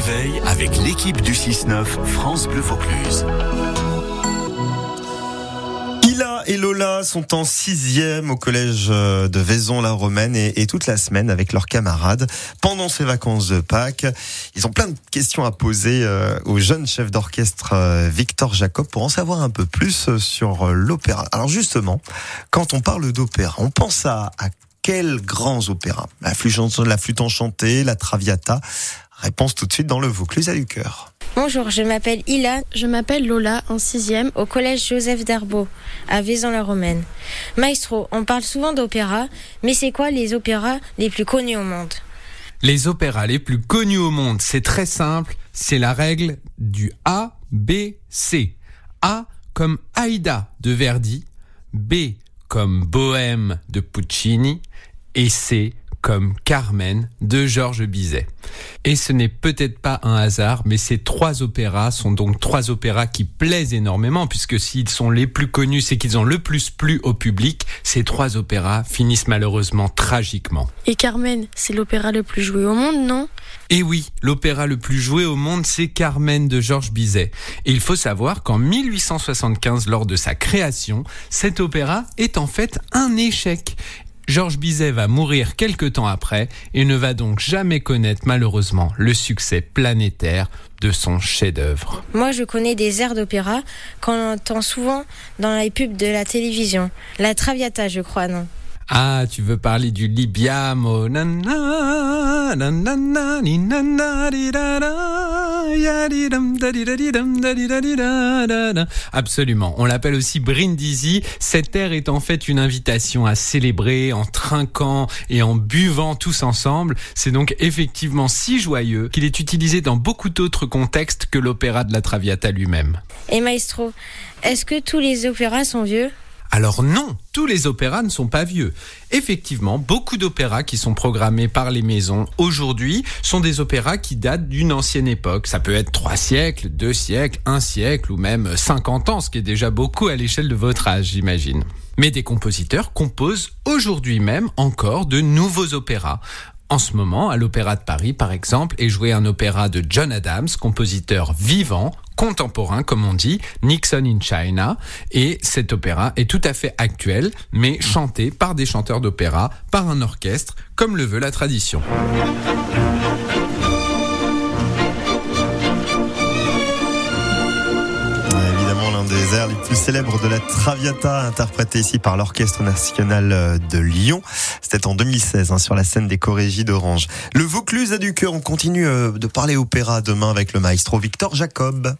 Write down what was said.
réveil avec l'équipe du 6-9 France Bleu Vaucluse. Ila et Lola sont en sixième au collège euh, de Vaison-la-Romaine et, toute la semaine avec leurs camarades pendant ces vacances de Pâques. Ils ont plein de questions à poser euh, au jeune chef d'orchestre euh, Victor Jacob pour en savoir un peu plus sur l'opéra. Alors justement, quand on parle d'opéra, on pense à quels grands opéras la flûte, la flûte enchantée, la Traviata. Réponse tout de suite dans le Vaucluse à du cœur. Bonjour, je m'appelle Ilan Je m'appelle Lola, en sixième. au collège Joseph Darbeau, à Vaison-la-Romaine. Maestro, on parle souvent d'opéra, mais c'est quoi les opéras les plus connus au monde? Les opéras les plus connus au monde, c'est très simple, c'est la règle du A, B, C. A comme Aïda de Verdi, B comme Bohème de Puccini et C comme Carmen de Georges Bizet. Et ce n'est peut-être pas un hasard, mais ces trois opéras sont donc trois opéras qui plaisent énormément, puisque s'ils sont les plus connus, c'est qu'ils ont le plus plu au public. Ces trois opéras finissent malheureusement tragiquement. Et Carmen, c'est l'opéra le plus joué au monde, non? Et oui, l'opéra le plus joué au monde, c'est Carmen de Georges Bizet. Et il faut savoir qu'en 1875, lors de sa création, cet opéra est en fait un échec. Georges Bizet va mourir quelque temps après et ne va donc jamais connaître malheureusement le succès planétaire de son chef-d'œuvre. Moi, je connais des airs d'opéra qu'on entend souvent dans les pubs de la télévision. La Traviata, je crois, non? Ah, tu veux parler du Libiamo Absolument. On l'appelle aussi Brindisi. Cet air est en fait une invitation à célébrer en trinquant et en buvant tous ensemble. C'est donc effectivement si joyeux qu'il est utilisé dans beaucoup d'autres contextes que l'opéra de la Traviata lui-même. Et Maestro, est-ce que tous les opéras sont vieux? Alors non, tous les opéras ne sont pas vieux. Effectivement, beaucoup d'opéras qui sont programmés par les maisons aujourd'hui sont des opéras qui datent d'une ancienne époque. Ça peut être trois siècles, deux siècles, un siècle ou même 50 ans, ce qui est déjà beaucoup à l'échelle de votre âge, j'imagine. Mais des compositeurs composent aujourd'hui même encore de nouveaux opéras. En ce moment, à l'Opéra de Paris, par exemple, est joué un opéra de John Adams, compositeur vivant, contemporain, comme on dit, Nixon in China. Et cet opéra est tout à fait actuel, mais chanté par des chanteurs d'opéra, par un orchestre, comme le veut la tradition. Les plus célèbres de la Traviata, interprété ici par l'Orchestre National euh, de Lyon. C'était en 2016, hein, sur la scène des Corégies d'Orange. Le Vaucluse a du cœur. On continue euh, de parler opéra demain avec le maestro Victor Jacob.